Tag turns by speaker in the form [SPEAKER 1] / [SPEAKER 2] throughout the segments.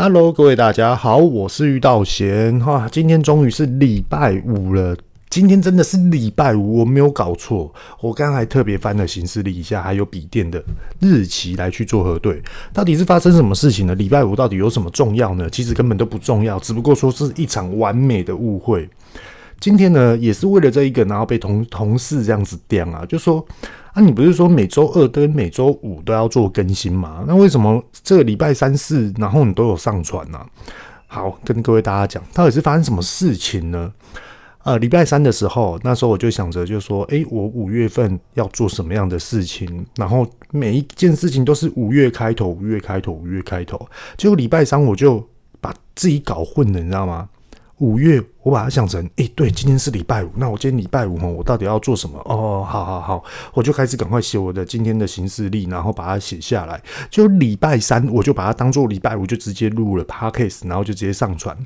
[SPEAKER 1] Hello，各位大家好，我是玉道贤哈。今天终于是礼拜五了，今天真的是礼拜五，我没有搞错。我刚才特别翻了行事历一下，还有笔电的日期来去做核对，到底是发生什么事情呢？礼拜五到底有什么重要呢？其实根本都不重要，只不过说是一场完美的误会。今天呢，也是为了这一个，然后被同同事这样子刁啊，就说。啊、你不是说每周二跟每周五都要做更新吗？那为什么这个礼拜三四，然后你都有上传呢、好，跟各位大家讲，到底是发生什么事情呢？呃，礼拜三的时候，那时候我就想着，就说，诶、我五月份要做什么样的事情？然后每一件事情都是五月开头，五月开头，五月开头。结果礼拜三我就把自己搞混了，你知道吗？五月，我把它想成，诶，对，今天是礼拜五，那我今天礼拜五哦，我到底要做什么？哦，好好好，我就开始赶快写我的今天的行事历，然后把它写下来。就礼拜三，我就把它当做礼拜五，就直接录了 podcast，然后就直接上传。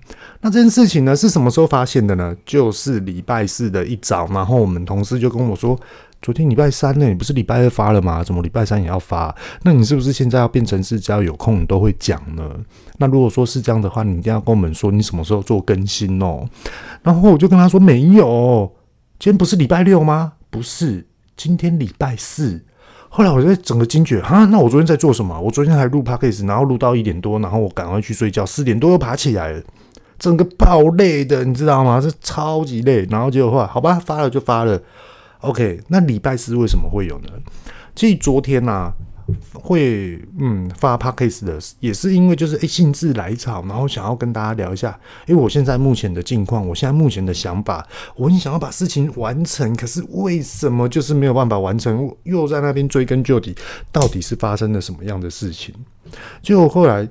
[SPEAKER 1] 那这件事情呢，是什么时候发现的呢？就是礼拜四的一早，然后我们同事就跟我说。昨天礼拜三呢，你不是礼拜二发了吗？怎么礼拜三也要发？那你是不是现在要变成是只要有空你都会讲呢？那如果说是这样的话，你一定要跟我们说你什么时候做更新哦。然后我就跟他说没有，今天不是礼拜六吗？不是，今天礼拜四。后来我就整个惊觉哈，那我昨天在做什么？我昨天还录 podcast，然后录到一点多，然后我赶快去睡觉，四点多又爬起来了，整个爆累的，你知道吗？这超级累。然后结果后来好吧，发了就发了。OK，那礼拜四为什么会有呢？其实昨天呐、啊，会嗯发 Podcast 的，也是因为就是诶兴致来潮，然后想要跟大家聊一下，因为我现在目前的境况，我现在目前的想法，我很想要把事情完成，可是为什么就是没有办法完成？又在那边追根究底，到底是发生了什么样的事情？就后来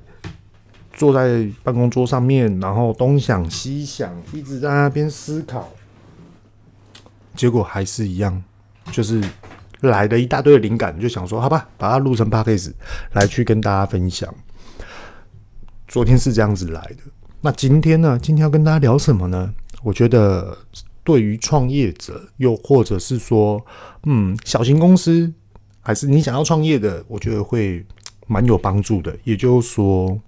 [SPEAKER 1] 坐在办公桌上面，然后东想西想，一直在那边思考。结果还是一样，就是来了一大堆灵感，就想说好吧，把它录成 podcast 来去跟大家分享。昨天是这样子来的，那今天呢？今天要跟大家聊什么呢？我觉得对于创业者，又或者是说，嗯，小型公司，还是你想要创业的，我觉得会蛮有帮助的。也就是说，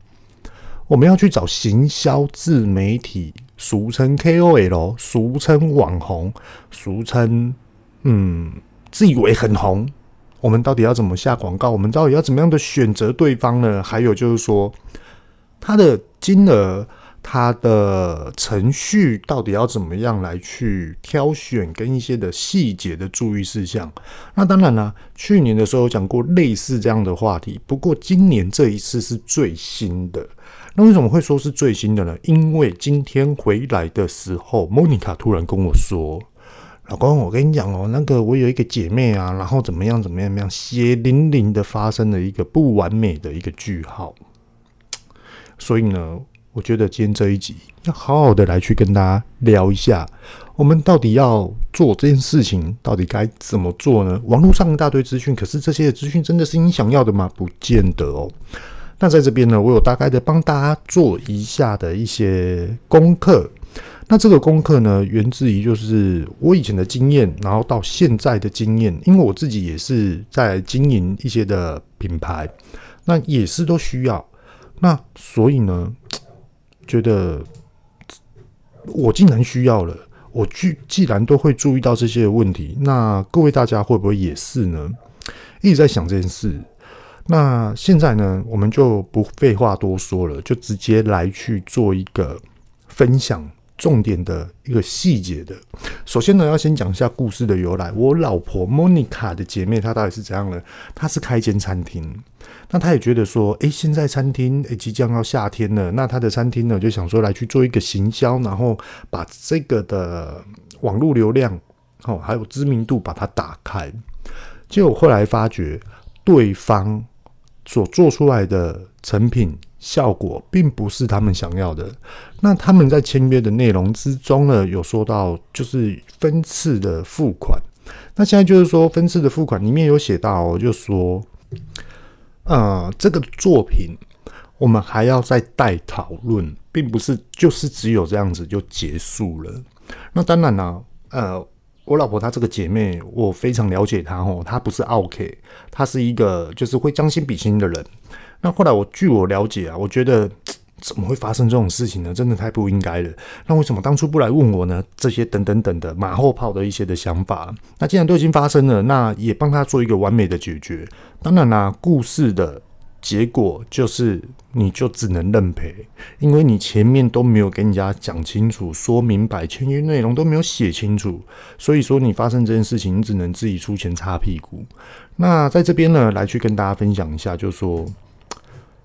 [SPEAKER 1] 我们要去找行销自媒体。俗称 KOL，俗称网红，俗称嗯，自以为很红。我们到底要怎么下广告？我们到底要怎么样的选择对方呢？还有就是说，他的金额、他的程序到底要怎么样来去挑选，跟一些的细节的注意事项。那当然了，去年的时候有讲过类似这样的话题，不过今年这一次是最新的。那为什么会说是最新的呢？因为今天回来的时候，莫妮卡突然跟我说：“老公，我跟你讲哦，那个我有一个姐妹啊，然后怎么样怎么样怎么样，血淋淋的发生了一个不完美的一个句号。所以呢，我觉得今天这一集要好好的来去跟大家聊一下，我们到底要做这件事情，到底该怎么做呢？网络上一大堆资讯，可是这些资讯真的是你想要的吗？不见得哦。”那在这边呢，我有大概的帮大家做一下的一些功课。那这个功课呢，源自于就是我以前的经验，然后到现在的经验，因为我自己也是在经营一些的品牌，那也是都需要。那所以呢，觉得我既然需要了，我既既然都会注意到这些问题，那各位大家会不会也是呢？一直在想这件事。那现在呢，我们就不废话多说了，就直接来去做一个分享重点的一个细节的。首先呢，要先讲一下故事的由来。我老婆莫妮卡的姐妹，她到底是怎样呢？她是开一间餐厅，那她也觉得说，诶，现在餐厅诶即将要夏天了，那她的餐厅呢就想说来去做一个行销，然后把这个的网络流量哦，还有知名度把它打开。结果后来发觉对方。所做出来的成品效果并不是他们想要的。那他们在签约的内容之中呢，有说到就是分次的付款。那现在就是说分次的付款里面有写到，就说，呃，这个作品我们还要再待讨论，并不是就是只有这样子就结束了。那当然了，呃。我老婆她这个姐妹，我非常了解她哦。她不是奥客，她是一个就是会将心比心的人。那后来我据我了解啊，我觉得怎么会发生这种事情呢？真的太不应该了。那为什么当初不来问我呢？这些等等等的马后炮的一些的想法。那既然都已经发生了，那也帮他做一个完美的解决。当然啦，故事的结果就是你就只能认赔，因为你前面都没有跟人家讲清楚、说明白，签约内容都没有写清楚，所以说你发生这件事情，你只能自己出钱擦屁股。那在这边呢，来去跟大家分享一下，就是说。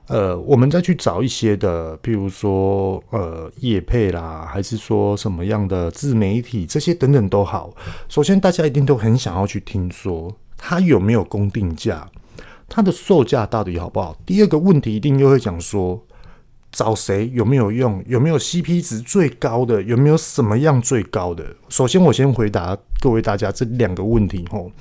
[SPEAKER 1] 呃，我们再去找一些的，譬如说，呃，业配啦，还是说什么样的自媒体，这些等等都好。首先，大家一定都很想要去听说它有没有公定价，它的售价到底好不好。第二个问题，一定又会讲说，找谁有没有用，有没有 CP 值最高的，有没有什么样最高的。首先，我先回答各位大家这两个问题吼。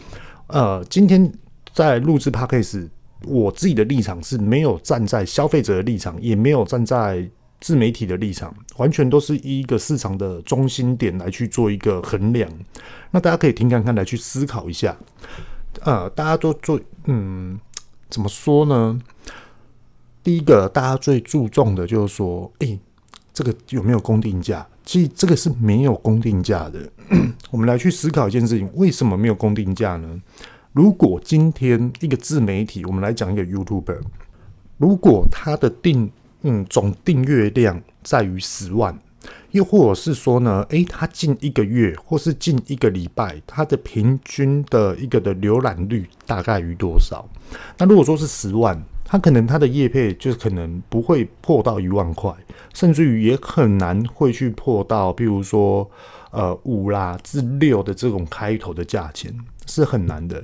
[SPEAKER 1] 呃，今天在录制 Podcast。我自己的立场是没有站在消费者的立场，也没有站在自媒体的立场，完全都是以一个市场的中心点来去做一个衡量。那大家可以听看看，来去思考一下。呃，大家都做，嗯，怎么说呢？第一个，大家最注重的就是说，诶、这个有没有公定价？其实这个是没有公定价的。我们来去思考一件事情，为什么没有公定价呢？如果今天一个自媒体，我们来讲一个 YouTuber，如果他的订嗯总订阅量在于十万，又或者是说呢，诶，他近一个月或是近一个礼拜，他的平均的一个的浏览率大概于多少？那如果说是十万，他可能他的业配就可能不会破到一万块，甚至于也很难会去破到，譬如说呃五啦至六的这种开头的价钱。是很难的。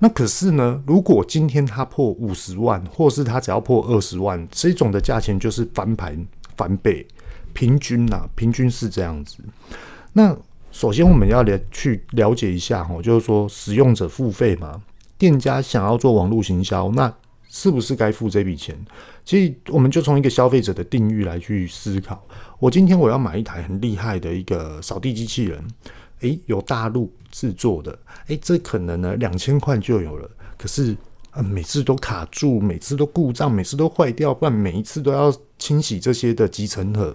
[SPEAKER 1] 那可是呢，如果今天他破五十万，或是他只要破二十万，这种的价钱就是翻盘翻倍，平均呐、平均是这样子。那首先我们要了去了解一下哈，就是说使用者付费嘛，店家想要做网络行销，那是不是该付这笔钱？其实我们就从一个消费者的定义来去思考。我今天我要买一台很厉害的一个扫地机器人。诶，有大陆制作的，诶，这可能呢两千块就有了。可是，呃，每次都卡住，每次都故障，每次都坏掉，不然每一次都要清洗这些的集成盒。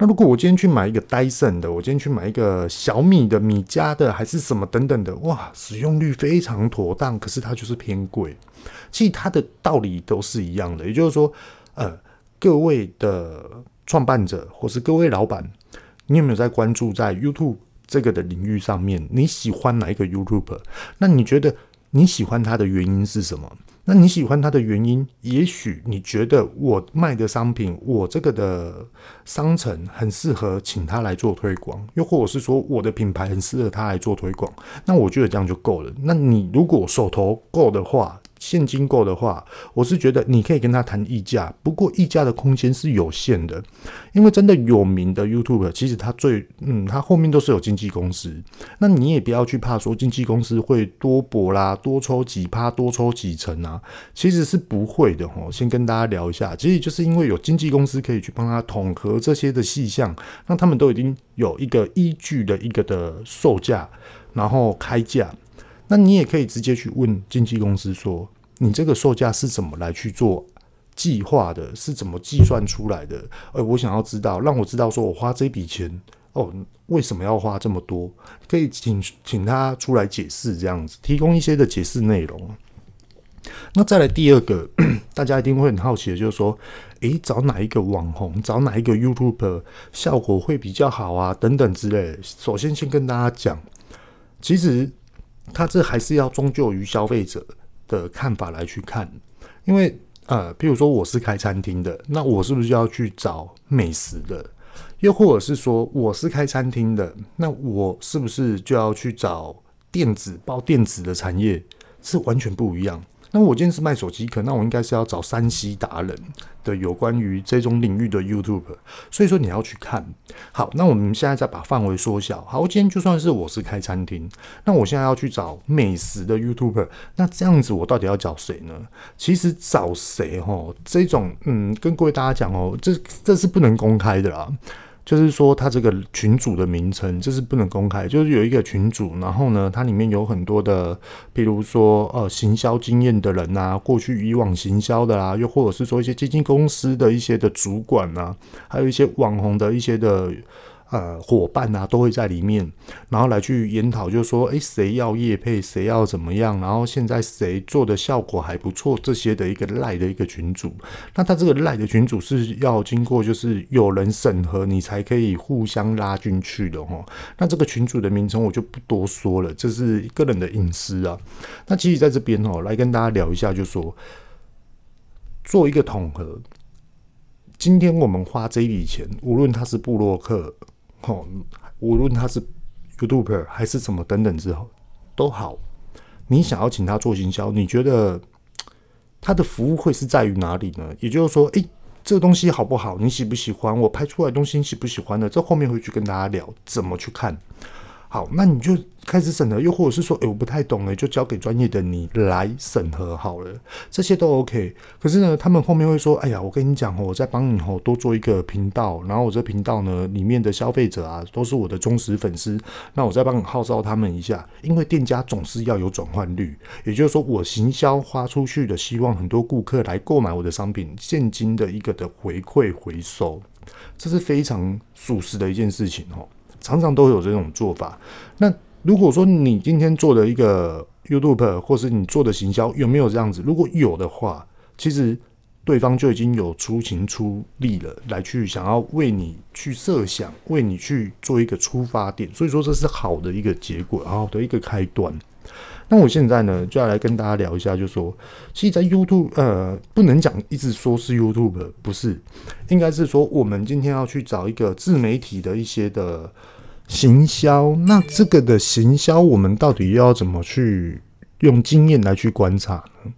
[SPEAKER 1] 那如果我今天去买一个戴森的，我今天去买一个小米的、米家的，还是什么等等的，哇，使用率非常妥当，可是它就是偏贵。其实它的道理都是一样的，也就是说，呃，各位的创办者或是各位老板，你有没有在关注在 YouTube？这个的领域上面，你喜欢哪一个 YouTuber？那你觉得你喜欢他的原因是什么？那你喜欢它的原因，也许你觉得我卖的商品，我这个的商城很适合请他来做推广，又或者是说我的品牌很适合他来做推广，那我觉得这样就够了。那你如果手头够的话，现金购的话，我是觉得你可以跟他谈议价，不过议价的空间是有限的，因为真的有名的 YouTube，其实他最嗯，他后面都是有经纪公司，那你也不要去怕说经纪公司会多博啦，多抽几趴，多抽几成啊，其实是不会的哦。先跟大家聊一下，其实就是因为有经纪公司可以去帮他统合这些的细项，那他们都已经有一个依据的一个的售价，然后开价。那你也可以直接去问经纪公司说，你这个售价是怎么来去做计划的，是怎么计算出来的？呃，我想要知道，让我知道说我花这笔钱哦，为什么要花这么多？可以请请他出来解释，这样子提供一些的解释内容。那再来第二个，大家一定会很好奇的，就是说，诶，找哪一个网红，找哪一个 YouTube 效果会比较好啊？等等之类的。首先，先跟大家讲，其实。他这还是要终究于消费者的看法来去看，因为呃，比如说我是开餐厅的，那我是不是就要去找美食的？又或者是说我是开餐厅的，那我是不是就要去找电子包电子的产业？是完全不一样。那我今天是卖手机壳，那我应该是要找山西达人的有关于这种领域的 YouTube，所以说你要去看。好，那我们现在再把范围缩小。好，今天就算是我是开餐厅，那我现在要去找美食的 YouTuber，那这样子我到底要找谁呢？其实找谁齁，这种嗯，跟各位大家讲哦，这这是不能公开的啦。就是说，他这个群组的名称就是不能公开，就是有一个群组，然后呢，它里面有很多的，比如说呃，行销经验的人啊，过去以往行销的啦，又或者是说一些基金公司的一些的主管啊，还有一些网红的一些的。呃，伙伴啊，都会在里面，然后来去研讨，就是说，诶，谁要业配，谁要怎么样，然后现在谁做的效果还不错，这些的一个赖的一个群组。那他这个赖的群组是要经过，就是有人审核，你才可以互相拉进去的哦。那这个群组的名称我就不多说了，这是个人的隐私啊。那其实在这边哦，来跟大家聊一下，就是说做一个统合。今天我们花这笔钱，无论他是布洛克。哦，无论他是 YouTuber 还是什么等等之后都好，你想要请他做营销，你觉得 他的服务会是在于哪里呢？也就是说，诶，这个东西好不好？你喜不喜欢？我拍出来东西你喜不喜欢呢？这后面会去跟大家聊怎么去看。好，那你就开始审核，又或者是说，诶、欸，我不太懂诶，就交给专业的你来审核好了，这些都 OK。可是呢，他们后面会说，哎呀，我跟你讲哦，我再帮你哦多做一个频道，然后我这频道呢里面的消费者啊都是我的忠实粉丝，那我再帮你号召他们一下，因为店家总是要有转换率，也就是说，我行销花出去的，希望很多顾客来购买我的商品，现金的一个的回馈回收，这是非常属实的一件事情哦。常常都有这种做法。那如果说你今天做的一个 YouTube，或是你做的行销，有没有这样子？如果有的话，其实对方就已经有出勤出力了，来去想要为你去设想，为你去做一个出发点。所以说这是好的一个结果，好的一个开端。那我现在呢，就要来跟大家聊一下，就说，其实，在 YouTube，呃，不能讲一直说是 YouTube，不是，应该是说，我们今天要去找一个自媒体的一些的行销。那这个的行销，我们到底要怎么去用经验来去观察呢？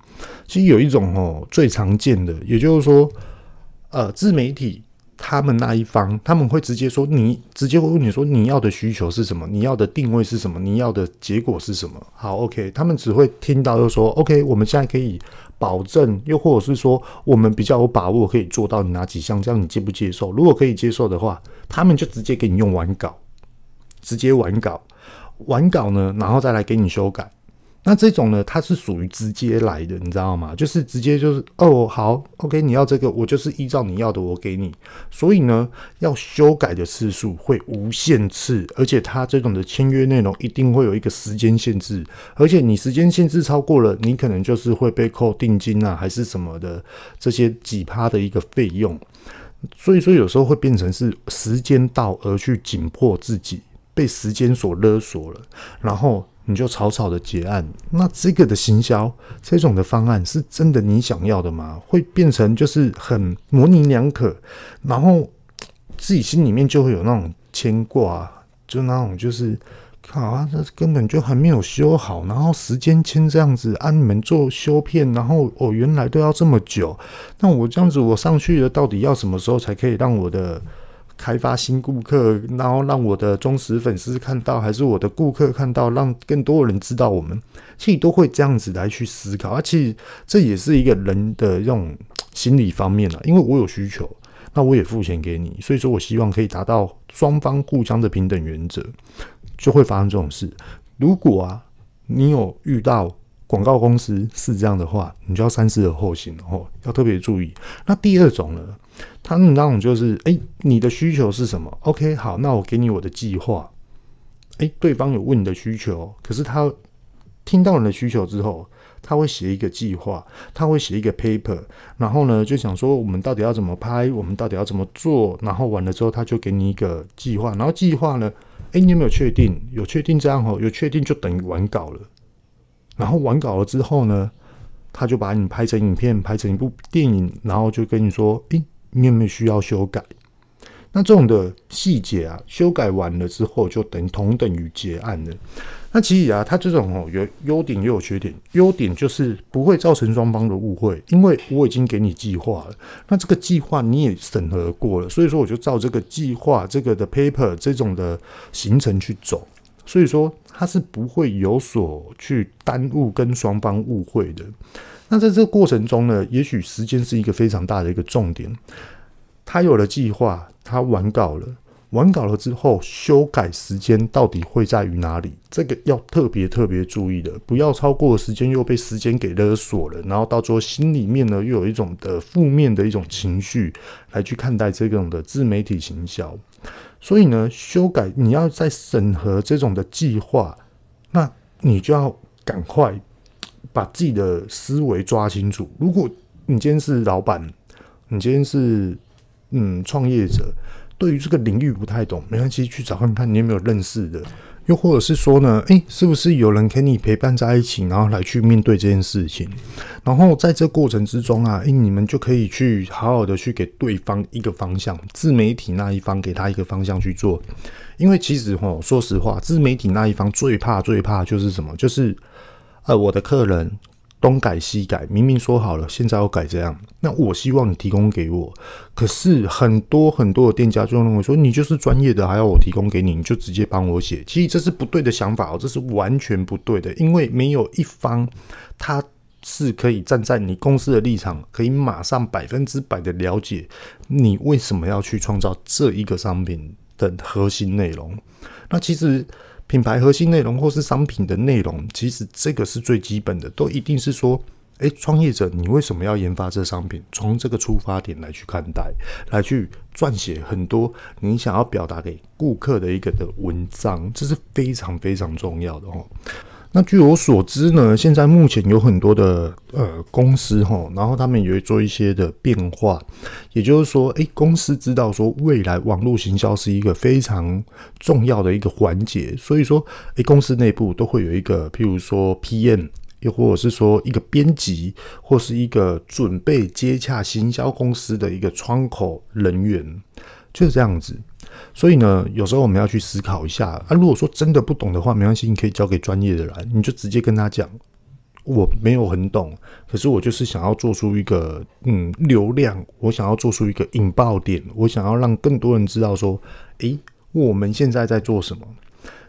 [SPEAKER 1] 其实有一种哦，最常见的，也就是说，呃，自媒体。他们那一方，他们会直接说，你直接会问你说，你要的需求是什么？你要的定位是什么？你要的结果是什么？好，OK，他们只会听到就说，OK，我们现在可以保证，又或者是说，我们比较有把握可以做到哪几项，这样你接不接受？如果可以接受的话，他们就直接给你用完稿，直接完稿，完稿呢，然后再来给你修改。那这种呢，它是属于直接来的，你知道吗？就是直接就是哦，好，OK，你要这个，我就是依照你要的，我给你。所以呢，要修改的次数会无限次，而且它这种的签约内容一定会有一个时间限制，而且你时间限制超过了，你可能就是会被扣定金啊，还是什么的这些几趴的一个费用。所以说，有时候会变成是时间到而去紧迫自己，被时间所勒索了，然后。你就草草的结案，那这个的行销这种的方案是真的你想要的吗？会变成就是很模棱两可，然后自己心里面就会有那种牵挂，就那种就是好啊，这根本就还没有修好，然后时间签这样子，按你们做修片，然后哦原来都要这么久，那我这样子我上去了，到底要什么时候才可以让我的？开发新顾客，然后让我的忠实粉丝看到，还是我的顾客看到，让更多人知道我们，其实都会这样子来去思考。而且这也是一个人的这种心理方面啊，因为我有需求，那我也付钱给你，所以说我希望可以达到双方互相的平等原则，就会发生这种事。如果啊，你有遇到广告公司是这样的话，你就要三思而后行哦，要特别注意。那第二种呢？他们那种就是，哎、你的需求是什么？OK，好，那我给你我的计划。哎、对方有问你的需求，可是他听到你的需求之后，他会写一个计划，他会写一个 paper，然后呢，就想说我们到底要怎么拍，我们到底要怎么做，然后完了之后，他就给你一个计划，然后计划呢，哎、你有没有确定？有确定这样哦，有确定就等于完稿了。然后完稿了之后呢，他就把你拍成影片，拍成一部电影，然后就跟你说，哎、你有没有需要修改？那这种的细节啊，修改完了之后就等同等于结案了。那其实啊，它这种哦有优点也有缺点。优点就是不会造成双方的误会，因为我已经给你计划了，那这个计划你也审核过了，所以说我就照这个计划、这个的 paper 这种的行程去走，所以说它是不会有所去耽误跟双方误会的。那在这个过程中呢，也许时间是一个非常大的一个重点。他有了计划，他完稿了，完稿了之后，修改时间到底会在于哪里？这个要特别特别注意的，不要超过时间又被时间给勒索了，然后到最后心里面呢又有一种的负面的一种情绪来去看待这种的自媒体行销。所以呢，修改你要在审核这种的计划，那你就要赶快把自己的思维抓清楚。如果你今天是老板，你今天是嗯创业者。对于这个领域不太懂，没关系，去找看看你有没有认识的，又或者是说呢，诶，是不是有人跟你陪伴在一起，然后来去面对这件事情？然后在这过程之中啊，诶，你们就可以去好好的去给对方一个方向，自媒体那一方给他一个方向去做，因为其实哈，说实话，自媒体那一方最怕最怕就是什么？就是呃，我的客人。东改西改，明明说好了，现在要改这样。那我希望你提供给我，可是很多很多的店家就认为说，你就是专业的，还要我提供给你，你就直接帮我写。其实这是不对的想法哦，这是完全不对的，因为没有一方他是可以站在你公司的立场，可以马上百分之百的了解你为什么要去创造这一个商品的核心内容。那其实。品牌核心内容或是商品的内容，其实这个是最基本的，都一定是说，诶，创业者你为什么要研发这商品？从这个出发点来去看待，来去撰写很多你想要表达给顾客的一个的文章，这是非常非常重要的哦。那据我所知呢，现在目前有很多的呃公司哈，然后他们也会做一些的变化，也就是说，诶，公司知道说未来网络行销是一个非常重要的一个环节，所以说，诶，公司内部都会有一个，譬如说 PM，又或者是说一个编辑，或是一个准备接洽行销公司的一个窗口人员，就是这样子。所以呢，有时候我们要去思考一下啊。如果说真的不懂的话，没关系，你可以交给专业的来，你就直接跟他讲，我没有很懂，可是我就是想要做出一个嗯流量，我想要做出一个引爆点，我想要让更多人知道说，诶，我们现在在做什么？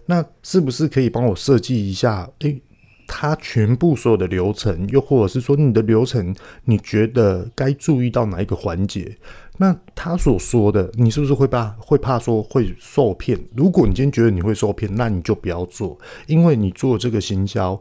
[SPEAKER 1] 那是不是可以帮我设计一下？诶，他全部所有的流程，又或者是说你的流程，你觉得该注意到哪一个环节？那他所说的，你是不是会怕会怕说会受骗？如果你今天觉得你会受骗，那你就不要做，因为你做这个行销，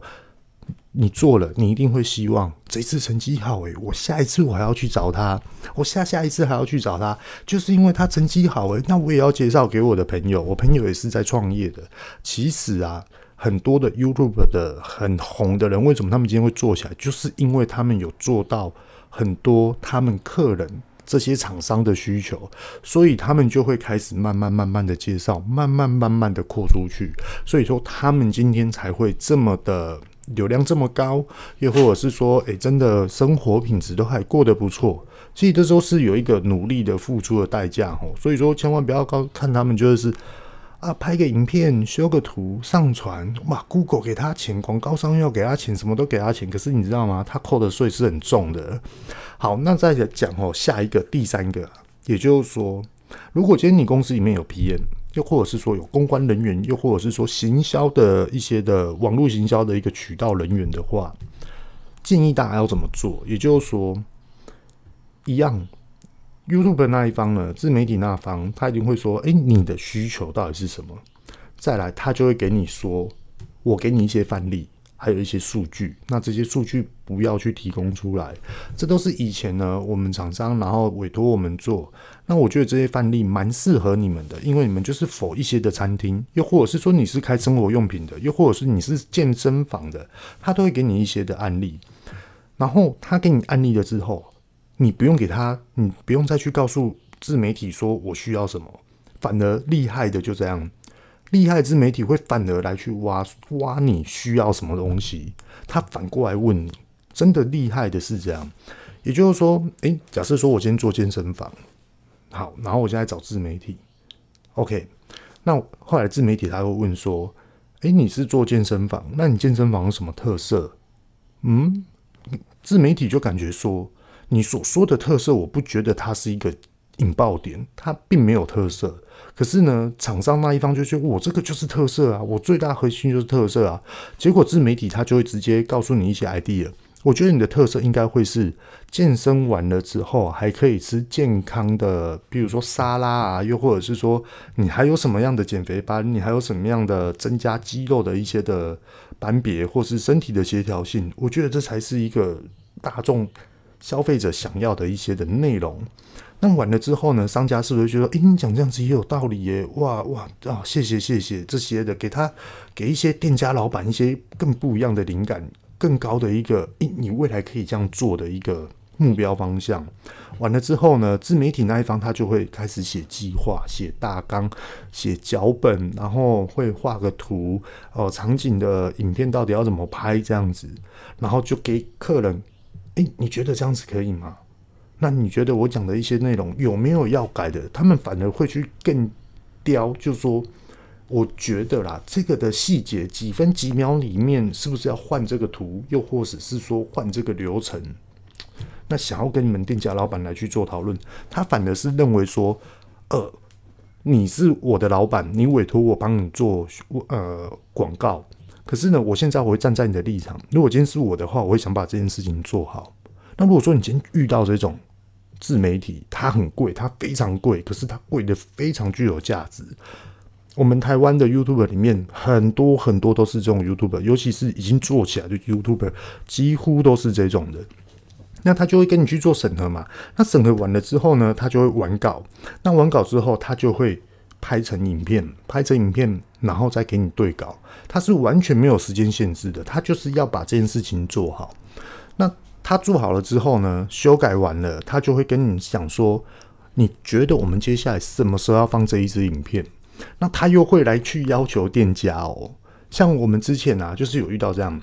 [SPEAKER 1] 你做了，你一定会希望这次成绩好诶，我下一次我还要去找他，我下下一次还要去找他，就是因为他成绩好诶，那我也要介绍给我的朋友，我朋友也是在创业的。其实啊，很多的 YouTube 的很红的人，为什么他们今天会做起来？就是因为他们有做到很多他们客人。这些厂商的需求，所以他们就会开始慢慢慢慢的介绍，慢慢慢慢的扩出去。所以说，他们今天才会这么的流量这么高，又或者是说，诶，真的生活品质都还过得不错。其实这都是有一个努力的付出的代价哦。所以说，千万不要高看他们就是。啊，拍个影片，修个图，上传，哇，Google 给他钱，广告商要给他钱，什么都给他钱。可是你知道吗？他扣的税是很重的。好，那再讲哦，下一个，第三个，也就是说，如果今天你公司里面有 PM，又或者是说有公关人员，又或者是说行销的一些的网络行销的一个渠道人员的话，建议大家要怎么做？也就是说，一样。YouTube 那一方呢，自媒体那方，他一定会说：“诶、你的需求到底是什么？”再来，他就会给你说：“我给你一些范例，还有一些数据。那这些数据不要去提供出来，这都是以前呢我们厂商然后委托我们做。那我觉得这些范例蛮适合你们的，因为你们就是否一些的餐厅，又或者是说你是开生活用品的，又或者是你是健身房的，他都会给你一些的案例。然后他给你案例了之后。”你不用给他，你不用再去告诉自媒体说我需要什么，反而厉害的就这样，厉害的自媒体会反而来去挖挖你需要什么东西，他反过来问你，真的厉害的是这样，也就是说，诶、假设说我今天做健身房，好，然后我现在找自媒体，OK，那后来自媒体他会问说，诶、你是做健身房，那你健身房有什么特色？嗯，自媒体就感觉说。你所说的特色，我不觉得它是一个引爆点，它并没有特色。可是呢，厂商那一方就觉得我这个就是特色啊，我最大核心就是特色啊。结果自媒体他就会直接告诉你一些 idea，我觉得你的特色应该会是健身完了之后还可以吃健康的，比如说沙拉啊，又或者是说你还有什么样的减肥班，你还有什么样的增加肌肉的一些的班别，或是身体的协调性，我觉得这才是一个大众消费者想要的一些的内容。那完了之后呢，商家是不是觉得，诶，你讲这样子也有道理耶？哇哇啊，谢谢谢谢这些的，给他给一些店家老板一些更不一样的灵感。更高的一个，你未来可以这样做的一个目标方向。完了之后呢，自媒体那一方他就会开始写计划、写大纲、写脚本，然后会画个图哦，场景的影片到底要怎么拍这样子，然后就给客人，诶，你觉得这样子可以吗？那你觉得我讲的一些内容有没有要改的？他们反而会去更雕，就说。我觉得啦，这个的细节几分几秒里面，是不是要换这个图，又或者是说换这个流程？那想要跟你们店家老板来去做讨论，他反而是认为说，呃，你是我的老板，你委托我帮你做呃广告，可是呢，我现在我会站在你的立场，如果今天是我的话，我会想把这件事情做好。那如果说你今天遇到这种自媒体，它很贵，它非常贵，可是它贵的非常具有价值。我们台湾的 YouTube 里面很多很多都是这种 YouTuber，尤其是已经做起来的 YouTuber，几乎都是这种的。那他就会跟你去做审核嘛。那审核完了之后呢，他就会完稿。那完稿之后，他就会拍成影片，拍成影片，然后再给你对稿。他是完全没有时间限制的，他就是要把这件事情做好。那他做好了之后呢，修改完了，他就会跟你讲说，你觉得我们接下来什么时候要放这一支影片？那他又会来去要求店家哦，像我们之前啊，就是有遇到这样，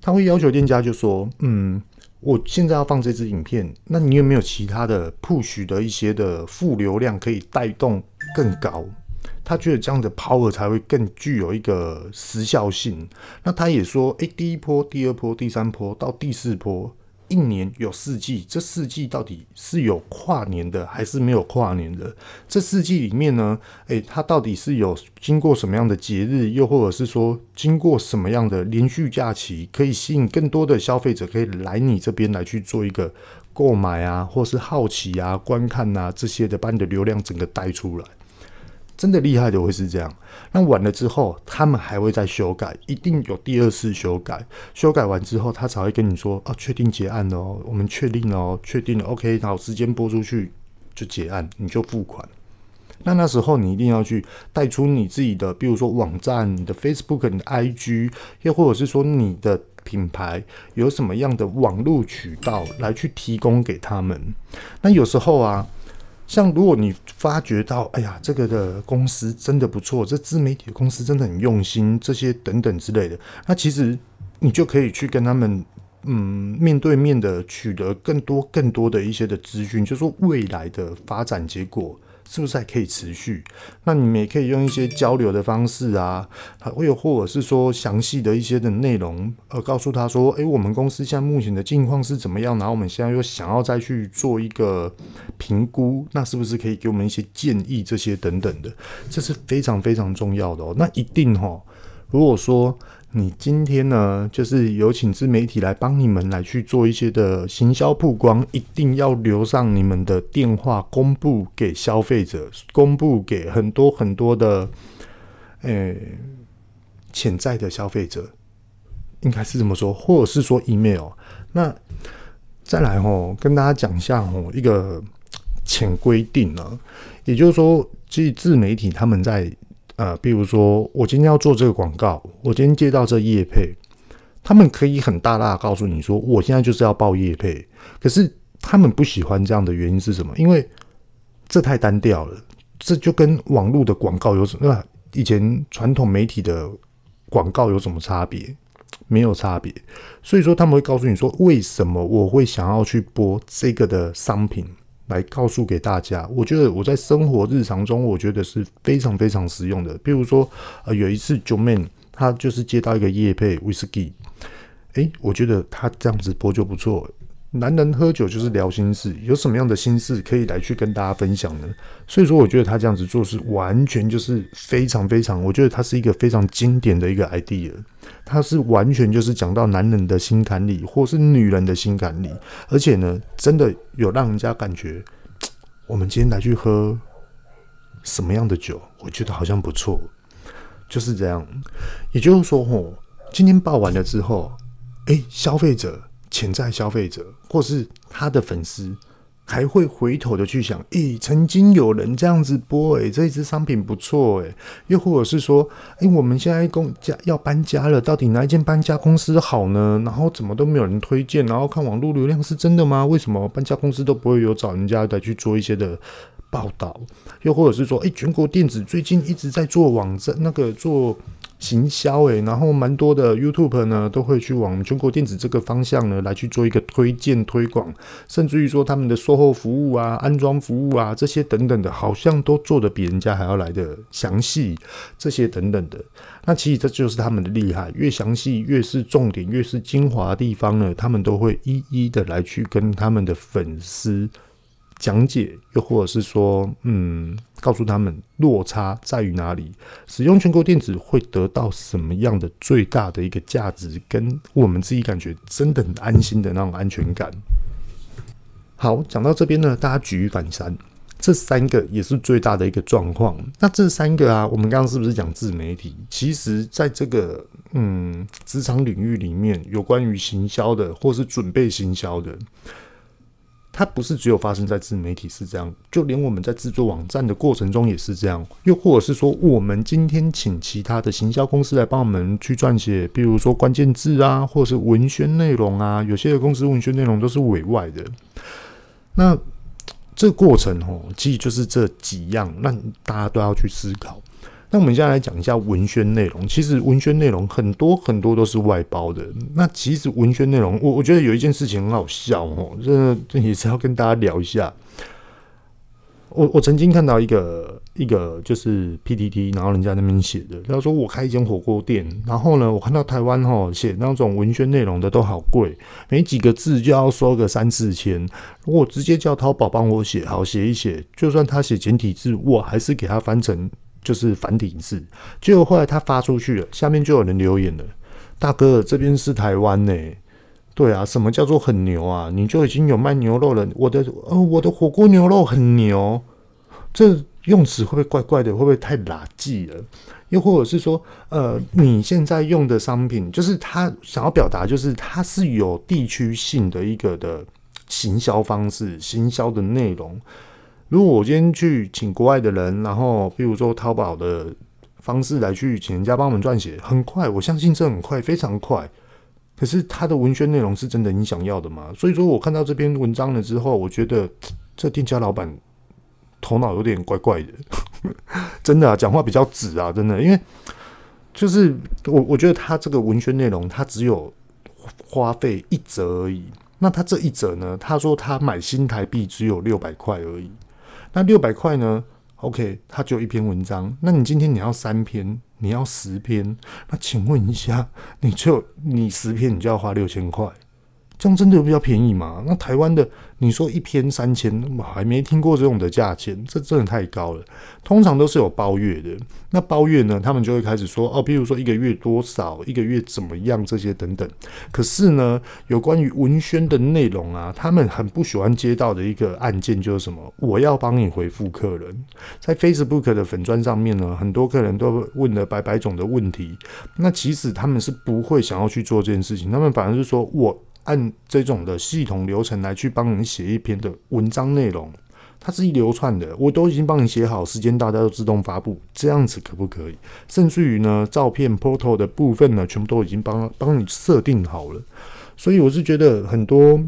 [SPEAKER 1] 他会要求店家就说，嗯，我现在要放这支影片，那你有没有其他的 push 的一些的副流量可以带动更高？他觉得这样的 power 才会更具有一个时效性。那他也说，诶，第一波、第二波、第三波到第四波。一年有四季，这四季到底是有跨年的还是没有跨年的？这四季里面呢，诶，它到底是有经过什么样的节日，又或者是说经过什么样的连续假期，可以吸引更多的消费者可以来你这边来去做一个购买啊，或是好奇啊、观看啊这些的，把你的流量整个带出来。真的厉害的会是这样，那完了之后，他们还会再修改，一定有第二次修改。修改完之后，他才会跟你说：“哦，确定结案了哦，我们确定了哦，确定了，OK，好，时间播出去就结案，你就付款。”那那时候你一定要去带出你自己的，比如说网站、你的 Facebook、你的 IG，又或者是说你的品牌有什么样的网络渠道来去提供给他们。那有时候啊。像如果你发觉到，哎呀，这个的公司真的不错，这自媒体的公司真的很用心，这些等等之类的，那其实你就可以去跟他们，嗯，面对面的取得更多更多的一些的资讯，就是说未来的发展结果。是不是还可以持续？那你们也可以用一些交流的方式啊，会有或者是说详细的一些的内容，呃，告诉他说，诶，我们公司现在目前的境况是怎么样？然后我们现在又想要再去做一个评估，那是不是可以给我们一些建议？这些等等的，这是非常非常重要的哦。那一定哈，如果说。你今天呢，就是有请自媒体来帮你们来去做一些的行销曝光，一定要留上你们的电话，公布给消费者，公布给很多很多的，诶，潜在的消费者，应该是这么说，或者是说 email。那再来哦，跟大家讲一下哦，一个潜规定呢，也就是说，其实自媒体他们在。呃，比如说我今天要做这个广告，我今天接到这业配，他们可以很大大告诉你说，我现在就是要报业配，可是他们不喜欢这样的原因是什么？因为这太单调了，这就跟网络的广告有什么？以前传统媒体的广告有什么差别？没有差别，所以说他们会告诉你说，为什么我会想要去播这个的商品。来告诉给大家，我觉得我在生活日常中，我觉得是非常非常实用的。比如说，呃，有一次 Joeman 他就是接到一个业配威士忌，诶，我觉得他这样子播就不错。男人喝酒就是聊心事，有什么样的心事可以来去跟大家分享呢？所以说，我觉得他这样子做是完全就是非常非常，我觉得他是一个非常经典的一个 idea。他是完全就是讲到男人的心坎里，或是女人的心坎里，而且呢，真的有让人家感觉，我们今天来去喝什么样的酒，我觉得好像不错，就是这样。也就是说，吼，今天报完了之后，诶，消费者。潜在消费者或是他的粉丝，还会回头的去想：诶、欸，曾经有人这样子播，诶，这一支商品不错，诶，又或者是说，诶、我们现在公家要搬家了，到底哪一间搬家公司好呢？然后怎么都没有人推荐，然后看网络流量是真的吗？为什么搬家公司都不会有找人家的去做一些的报道？又或者是说，诶、全国电子最近一直在做网站，那个做。行销诶，然后蛮多的 YouTube 呢都会去往全国电子这个方向呢来去做一个推荐推广，甚至于说他们的售后服务啊、安装服务啊这些等等的，好像都做得比人家还要来的详细，这些等等的。那其实这就是他们的厉害，越详细越是重点，越是精华的地方呢，他们都会一一的来去跟他们的粉丝。讲解，又或者是说，嗯，告诉他们落差在于哪里，使用全国电子会得到什么样的最大的一个价值，跟我们自己感觉真的很安心的那种安全感。好，讲到这边呢，大家举一反三，这三个也是最大的一个状况。那这三个啊，我们刚刚是不是讲自媒体？其实，在这个嗯职场领域里面，有关于行销的，或是准备行销的。它不是只有发生在自媒体是这样，就连我们在制作网站的过程中也是这样。又或者是说，我们今天请其他的行销公司来帮我们去撰写，比如说关键字啊，或者是文宣内容啊，有些的公司文宣内容都是委外的。那这个过程哦，其实就是这几样，让大家都要去思考。那我们现在来讲一下文宣内容。其实文宣内容很多很多都是外包的。那其实文宣内容，我我觉得有一件事情很好笑哦，这这也是要跟大家聊一下。我我曾经看到一个一个就是 PPT，然后人家那边写的，他说我开一间火锅店，然后呢，我看到台湾哈写那种文宣内容的都好贵，没几个字就要收个三四千。如果直接叫淘宝帮我写，好写一写，就算他写简体字，我还是给他翻成。就是繁体字，结果后来他发出去了，下面就有人留言了：“大哥，这边是台湾呢。”对啊，什么叫做很牛啊？你就已经有卖牛肉了，我的呃，我的火锅牛肉很牛，这用词会不会怪怪的？会不会太垃圾了？又或者是说，呃，你现在用的商品，就是他想要表达，就是它是有地区性的一个的行销方式、行销的内容。如果我今天去请国外的人，然后比如说淘宝的方式来去请人家帮我们撰写，很快，我相信这很快，非常快。可是他的文宣内容是真的你想要的吗？所以说我看到这篇文章了之后，我觉得这店家老板头脑有点怪怪的，真的啊，讲话比较直啊，真的，因为就是我我觉得他这个文宣内容，他只有花费一折而已。那他这一折呢？他说他买新台币只有六百块而已。那六百块呢？OK，它就一篇文章。那你今天你要三篇，你要十篇，那请问一下，你就你十篇，你就要花六千块。这样真的有比较便宜吗？那台湾的你说一篇三千，我还没听过这种的价钱，这真的太高了。通常都是有包月的，那包月呢，他们就会开始说哦，比如说一个月多少，一个月怎么样这些等等。可是呢，有关于文宣的内容啊，他们很不喜欢接到的一个案件就是什么？我要帮你回复客人，在 Facebook 的粉砖上面呢，很多客人都问了百百种的问题，那其实他们是不会想要去做这件事情，他们反而是说我。按这种的系统流程来去帮你写一篇的文章内容，它是一流串的，我都已经帮你写好，时间大家都自动发布，这样子可不可以？甚至于呢，照片 portal 的部分呢，全部都已经帮帮你设定好了。所以我是觉得很多，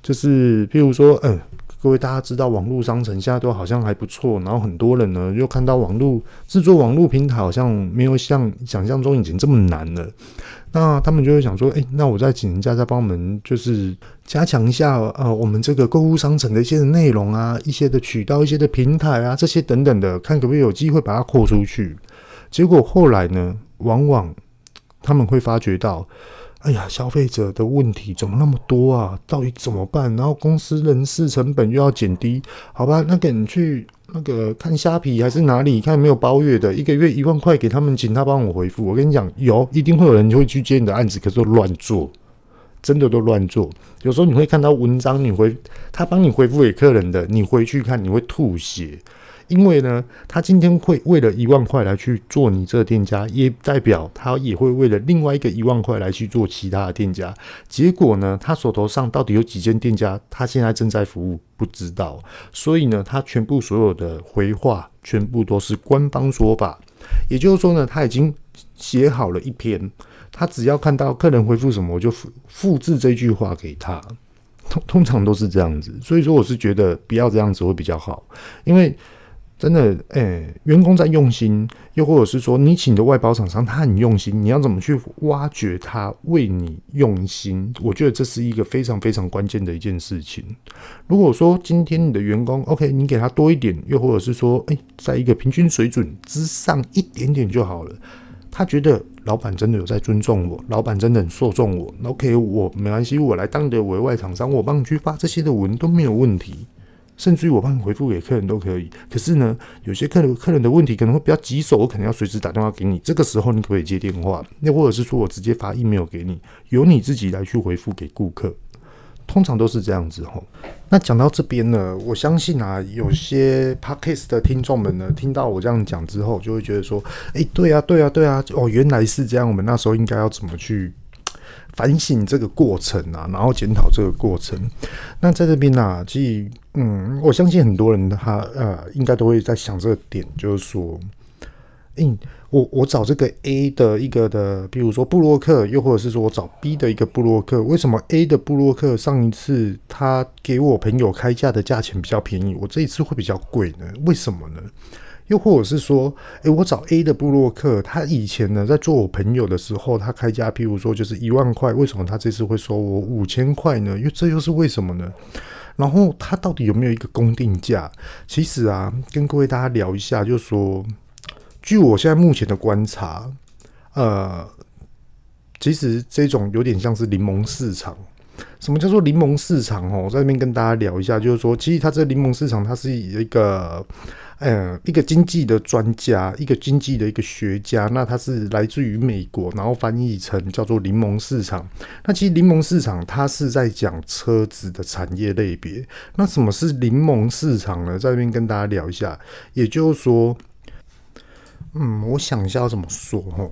[SPEAKER 1] 就是譬如说，嗯，各位大家知道，网络商城现在都好像还不错，然后很多人呢又看到网络制作网络平台好像没有像想象中以前这么难了。那他们就会想说，诶、那我再请人家再帮我们，就是加强一下，呃，我们这个购物商城的一些内容啊，一些的渠道，一些的平台啊，这些等等的，看可不可以有机会把它扩出去。结果后来呢，往往他们会发觉到，哎呀，消费者的问题怎么那么多啊？到底怎么办？然后公司人事成本又要减低，好吧？那个你去那个看虾皮还是哪里看没有包月的，一个月一万块给他们，请他帮我回复。我跟你讲，有一定会有人就会去接你的案子，可是乱做，真的都乱做。有时候你会看到文章，你回他帮你回复给客人的，你回去看你会吐血。因为呢，他今天会为了一万块来去做你这个店家，也代表他也会为了另外一个一万块来去做其他的店家。结果呢，他手头上到底有几间店家，他现在正在服务，不知道。所以呢，他全部所有的回话全部都是官方说法，也就是说呢，他已经写好了一篇，他只要看到客人回复什么，我就复复制这句话给他。通通常都是这样子，所以说我是觉得不要这样子会比较好，因为。真的，哎、员工在用心，又或者是说，你请的外包厂商他很用心，你要怎么去挖掘他为你用心？我觉得这是一个非常非常关键的一件事情。如果说今天你的员工，OK，你给他多一点，又或者是说，哎、在一个平均水准之上一点点就好了。他觉得老板真的有在尊重我，老板真的很受重我，OK，我没关系，我来当你的委外厂商，我帮你去发这些的文都没有问题。甚至于我帮你回复给客人都可以，可是呢，有些客人客人的问题可能会比较棘手，我可能要随时打电话给你。这个时候你可不可以接电话？那或者是说我直接发 email 给你，由你自己来去回复给顾客。通常都是这样子吼。那讲到这边呢，我相信啊，有些 podcast 的听众们呢，听到我这样讲之后，就会觉得说，哎、对啊，对啊，对啊，哦，原来是这样。我们那时候应该要怎么去？反省这个过程啊，然后检讨这个过程。那在这边呢、其实，嗯，我相信很多人他呃，应该都会在想这个点，就是说，嗯，我我找这个 A 的一个的，比如说布洛克，又或者是说我找 B 的一个布洛克，为什么 A 的布洛克上一次他给我朋友开价的价钱比较便宜，我这一次会比较贵呢？为什么呢？又或者是说，诶、我找 A 的部落客，他以前呢在做我朋友的时候，他开价，譬如说就是一万块，为什么他这次会收我五千块呢？因为这又是为什么呢？然后他到底有没有一个公定价？其实啊，跟各位大家聊一下，就是说，据我现在目前的观察，呃，其实这种有点像是柠檬市场。什么叫做柠檬市场？哦，在这边跟大家聊一下，就是说，其实它这个柠檬市场，它是一个。呃，一个经济的专家，一个经济的一个学家，那他是来自于美国，然后翻译成叫做“柠檬市场”。那其实柠檬市场，它是在讲车子的产业类别。那什么是柠檬市场呢？在这边跟大家聊一下。也就是说，嗯，我想一下要怎么说哦，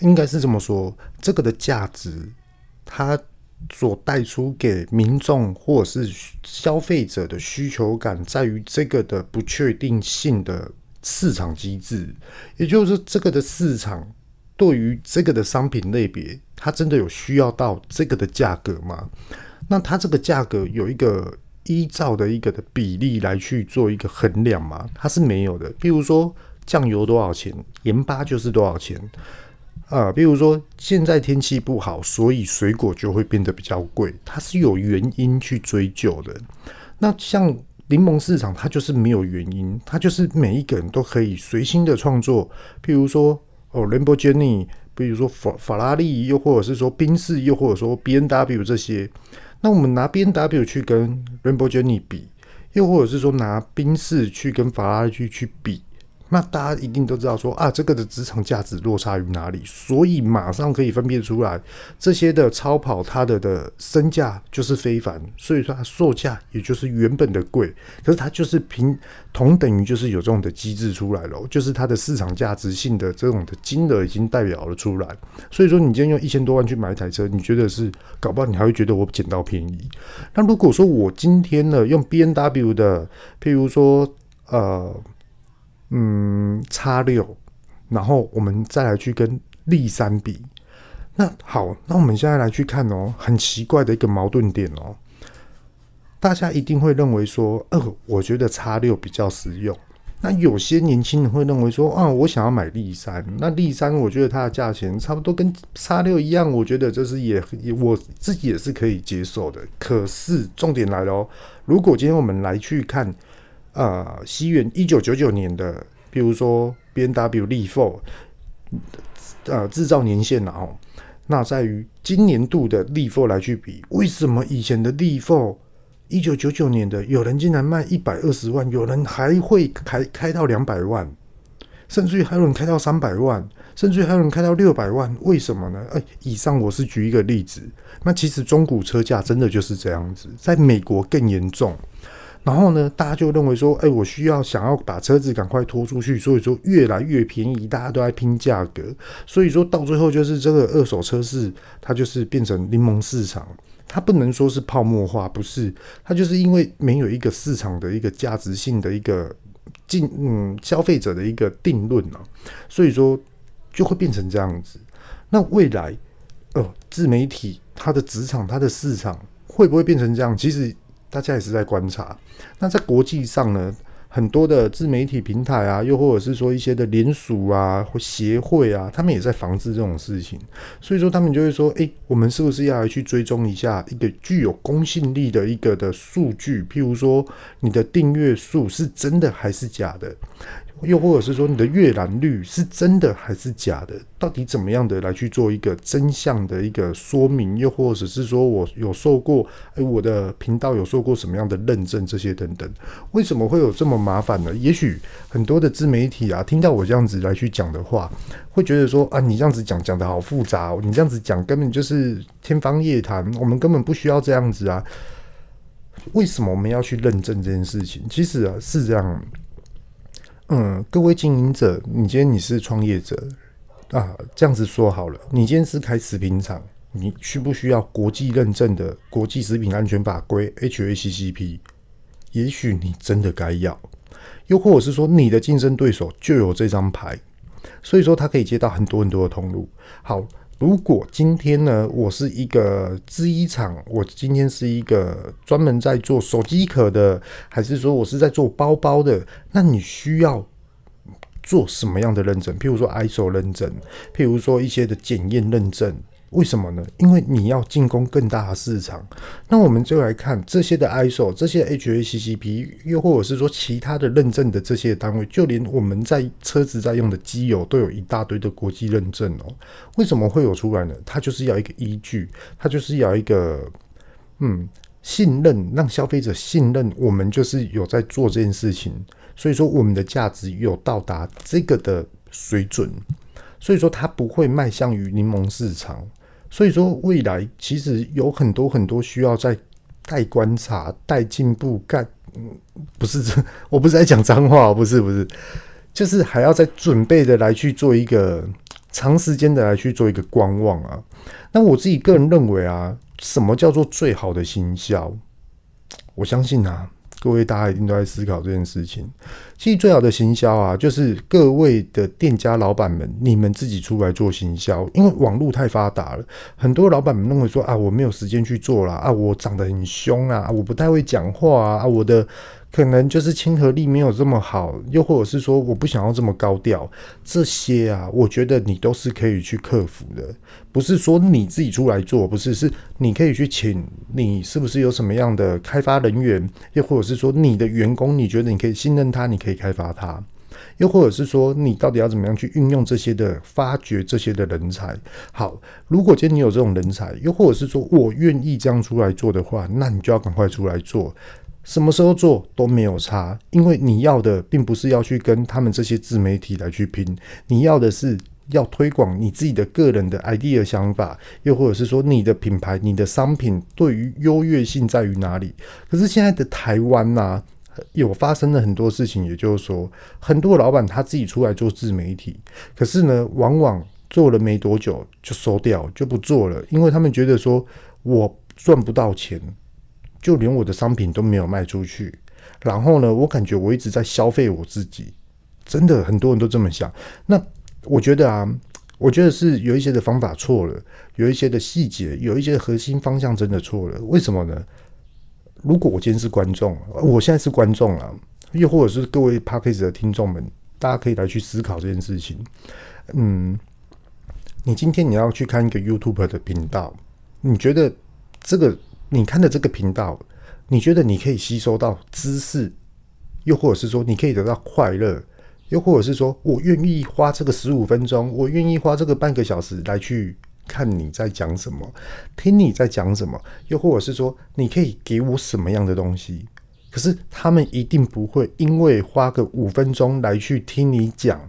[SPEAKER 1] 应该是这么说，这个的价值，它。所带出给民众或者是消费者的需求感，在于这个的不确定性的市场机制，也就是这个的市场对于这个的商品类别，它真的有需要到这个的价格吗？那它这个价格有一个依照的一个的比例来去做一个衡量吗？它是没有的。比如说酱油多少钱，盐巴就是多少钱。啊，比如说现在天气不好，所以水果就会变得比较贵，它是有原因去追究的。那像柠檬市场，它就是没有原因，它就是每一个人都可以随心的创作。譬如说哦，Lamborghini，比如说法法拉利，又或者是说宾士，又或者说 B N W 这些。那我们拿 B N W 去跟 Lamborghini 比，又或者是说拿宾士去跟法拉利去去比。那大家一定都知道说啊，这个的职场价值落差于哪里，所以马上可以分辨出来，这些的超跑它的的身价就是非凡，所以说它售价也就是原本的贵，可是它就是平同等于就是有这种的机制出来了，就是它的市场价值性的这种的金额已经代表了出来，所以说你今天用一千多万去买一台车，你觉得是搞不好你还会觉得我捡到便宜。那如果说我今天呢用 B N W 的，譬如说呃。嗯，叉六，然后我们再来去跟力三比。那好，那我们现在来去看哦，很奇怪的一个矛盾点哦。大家一定会认为说，呃，我觉得叉六比较实用。那有些年轻人会认为说，啊，我想要买力三。那力三，我觉得它的价钱差不多跟叉六一样，我觉得这是也也我自己也是可以接受的。可是重点来了哦，如果今天我们来去看。呃，西元一九九九年的，比如说 B N W Li4，呃，制造年限然后那在于今年度的力货来去比，为什么以前的力货，一九九九年的有人竟然卖一百二十万，有人还会开开到两百万，甚至于还有人开到三百万，甚至于还有人开到六百万，为什么呢？哎，以上我是举一个例子，那其实中古车价真的就是这样子，在美国更严重。然后呢，大家就认为说，哎，我需要想要把车子赶快拖出去，所以说越来越便宜，大家都在拼价格，所以说到最后就是这个二手车市，它就是变成柠檬市场，它不能说是泡沫化，不是，它就是因为没有一个市场的一个价值性的一个进嗯消费者的一个定论啊，所以说就会变成这样子。那未来，呃，自媒体它的职场它的市场会不会变成这样？其实。大家也是在观察，那在国际上呢，很多的自媒体平台啊，又或者是说一些的联署啊或协会啊，他们也在防治这种事情，所以说他们就会说，诶，我们是不是要来去追踪一下一个具有公信力的一个的数据？譬如说，你的订阅数是真的还是假的？又或者是说你的阅览率是真的还是假的？到底怎么样的来去做一个真相的一个说明？又或者是说我有受过，哎，我的频道有受过什么样的认证？这些等等，为什么会有这么麻烦呢？也许很多的自媒体啊，听到我这样子来去讲的话，会觉得说啊，你这样子讲讲的好复杂哦，你这样子讲根本就是天方夜谭，我们根本不需要这样子啊。为什么我们要去认证这件事情？其实啊，是这样。嗯，各位经营者，你今天你是创业者啊，这样子说好了，你今天是开食品厂，你需不需要国际认证的国际食品安全法规 HACCP？也许你真的该要，又或者是说你的竞争对手就有这张牌，所以说他可以接到很多很多的通路。好。如果今天呢，我是一个制衣厂，我今天是一个专门在做手机壳的，还是说我是在做包包的？那你需要做什么样的认证？譬如说 ISO 认证，譬如说一些的检验认证。为什么呢？因为你要进攻更大的市场。那我们就来看这些的 ISO、这些 HACCP，又或者是说其他的认证的这些单位，就连我们在车子在用的机油都有一大堆的国际认证哦。为什么会有出来呢？它就是要一个依据，它就是要一个嗯信任，让消费者信任我们就是有在做这件事情。所以说我们的价值有到达这个的水准，所以说它不会迈向于柠檬市场。所以说，未来其实有很多很多需要在待观察、待进步。干，不是这，我不是在讲脏话，不是，不是，就是还要再准备的来去做一个长时间的来去做一个观望啊。那我自己个人认为啊，什么叫做最好的行销？我相信啊。各位大家一定都在思考这件事情。其实最好的行销啊，就是各位的店家老板们，你们自己出来做行销。因为网络太发达了，很多老板们认为说啊，我没有时间去做了啊，我长得很凶啊，我不太会讲话啊，我的。可能就是亲和力没有这么好，又或者是说我不想要这么高调，这些啊，我觉得你都是可以去克服的。不是说你自己出来做，不是，是你可以去请你是不是有什么样的开发人员，又或者是说你的员工，你觉得你可以信任他，你可以开发他，又或者是说你到底要怎么样去运用这些的发掘这些的人才。好，如果今天你有这种人才，又或者是说我愿意这样出来做的话，那你就要赶快出来做。什么时候做都没有差，因为你要的并不是要去跟他们这些自媒体来去拼，你要的是要推广你自己的个人的 idea 想法，又或者是说你的品牌、你的商品对于优越性在于哪里？可是现在的台湾呐、有发生了很多事情，也就是说，很多老板他自己出来做自媒体，可是呢，往往做了没多久就收掉，就不做了，因为他们觉得说我赚不到钱。就连我的商品都没有卖出去，然后呢，我感觉我一直在消费我自己，真的很多人都这么想。那我觉得啊，我觉得是有一些的方法错了，有一些的细节，有一些核心方向真的错了。为什么呢？如果我今天是观众，我现在是观众啊，又或者是各位 Podcast 的听众们，大家可以来去思考这件事情。嗯，你今天你要去看一个 YouTube 的频道，你觉得这个？你看的这个频道，你觉得你可以吸收到知识，又或者是说你可以得到快乐，又或者是说我愿意花这个十五分钟，我愿意花这个半个小时来去看你在讲什么，听你在讲什么，又或者是说你可以给我什么样的东西。可是他们一定不会因为花个五分钟来去听你讲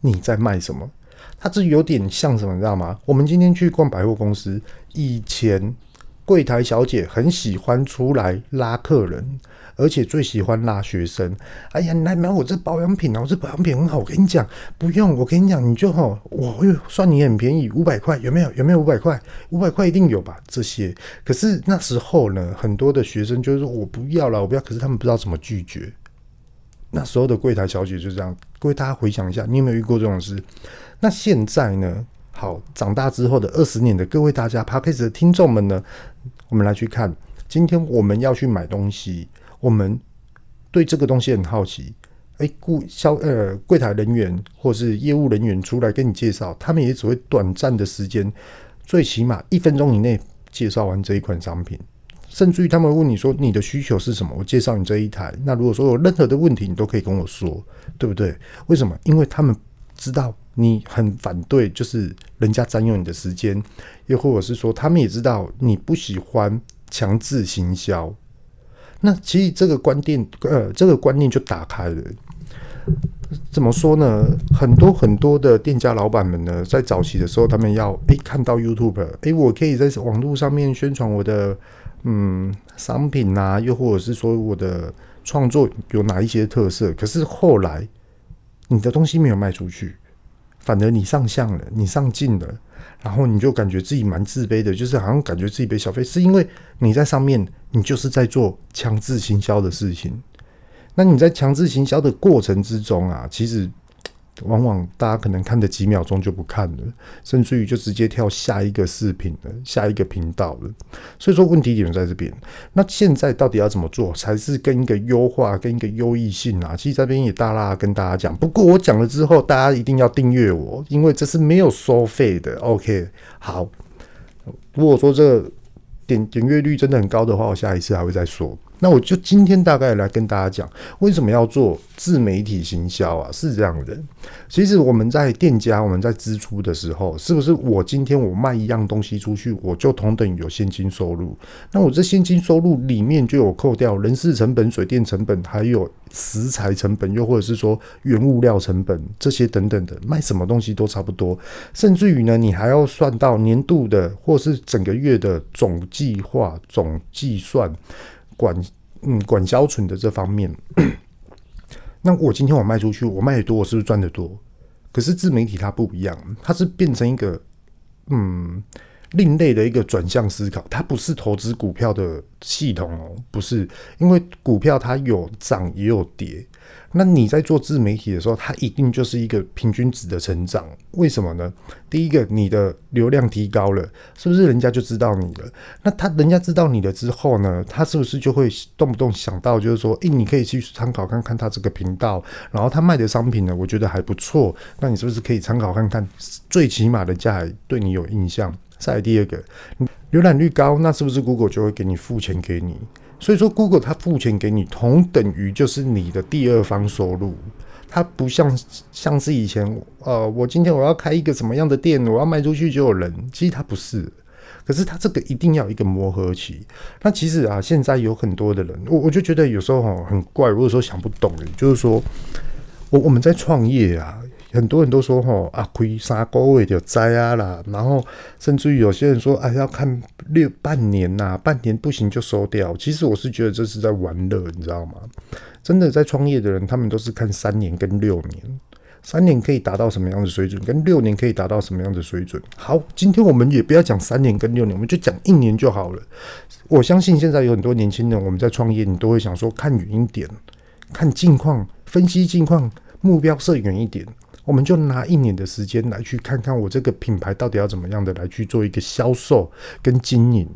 [SPEAKER 1] 你在卖什么。它这有点像什么，你知道吗？我们今天去逛百货公司，以前柜台小姐很喜欢出来拉客人。而且最喜欢拉学生。哎呀，你来买我这保养品啊！我这保养品很好，我跟你讲，不用，我跟你讲，你就吼，我算你很便宜，五百块，有没有？有没有五百块？五百块一定有吧？这些。可是那时候呢，很多的学生就是说我不要了，我不要。可是他们不知道怎么拒绝。那时候的柜台小姐就这样。各位大家回想一下，你有没有遇过这种事？那现在呢？好，长大之后的二十年的各位大家 Podcast 的听众们呢，我们来去看，今天我们要去买东西。我们对这个东西很好奇，哎，顾销呃柜台人员或是业务人员出来跟你介绍，他们也只会短暂的时间，最起码一分钟以内介绍完这一款商品，甚至于他们问你说你的需求是什么，我介绍你这一台。那如果说有任何的问题，你都可以跟我说，对不对？为什么？因为他们知道你很反对，就是人家占用你的时间，又或者是说他们也知道你不喜欢强制行销。那其实这个观念，呃，这个观念就打开了。怎么说呢？很多很多的店家老板们呢，在早期的时候，他们要诶、看到 YouTube，诶、我可以在网络上面宣传我的嗯商品啊，又或者是说我的创作有哪一些特色。可是后来，你的东西没有卖出去，反而你上相了，你上镜了。然后你就感觉自己蛮自卑的，就是好像感觉自己被消费，是因为你在上面，你就是在做强制行销的事情。那你在强制行销的过程之中啊，其实。往往大家可能看的几秒钟就不看了，甚至于就直接跳下一个视频了，下一个频道了。所以说问题点在这边。那现在到底要怎么做才是跟一个优化、跟一个优异性啊？其实这边也大大跟大家讲。不过我讲了之后，大家一定要订阅我，因为这是没有收费的。OK，好。如果说这点点阅率真的很高的话，我下一次还会再说。那我就今天大概来跟大家讲，为什么要做自媒体行销啊？是这样的，其实我们在店家，我们在支出的时候，是不是我今天我卖一样东西出去，我就同等有现金收入？那我这现金收入里面就有扣掉人事成本、水电成本，还有食材成本，又或者是说原物料成本这些等等的，卖什么东西都差不多。甚至于呢，你还要算到年度的或是整个月的总计划、总计算。管嗯管销存的这方面，那我今天我卖出去，我卖的多，我是不是赚的多？可是自媒体它不一样，它是变成一个嗯另类的一个转向思考，它不是投资股票的系统哦，不是，因为股票它有涨也有跌。那你在做自媒体的时候，它一定就是一个平均值的成长。为什么呢？第一个，你的流量提高了，是不是人家就知道你了？那他人家知道你了之后呢，他是不是就会动不动想到，就是说，诶，你可以去参考看看他这个频道，然后他卖的商品呢，我觉得还不错。那你是不是可以参考看看？最起码人家还对你有印象。再第二个，浏览率高，那是不是 Google 就会给你付钱给你？所以说，Google 它付钱给你，同等于就是你的第二方收入。它不像像是以前，呃，我今天我要开一个什么样的店，我要卖出去就有人。其实它不是，可是它这个一定要一个磨合期。那其实啊，现在有很多的人，我我就觉得有时候很怪，如果说想不懂的，就是说我我们在创业啊。很多人都说吼啊，亏三个月就知啊啦，然后甚至于有些人说啊，要看六半年呐，半年不行就收掉。其实我是觉得这是在玩乐，你知道吗？真的在创业的人，他们都是看三年跟六年，三年可以达到什么样的水准，跟六年可以达到什么样的水准。好，今天我们也不要讲三年跟六年，我们就讲一年就好了。我相信现在有很多年轻人，我们在创业，你都会想说看远一点，看近况，分析近况，目标设远一点。我们就拿一年的时间来去看看我这个品牌到底要怎么样的来去做一个销售跟经营。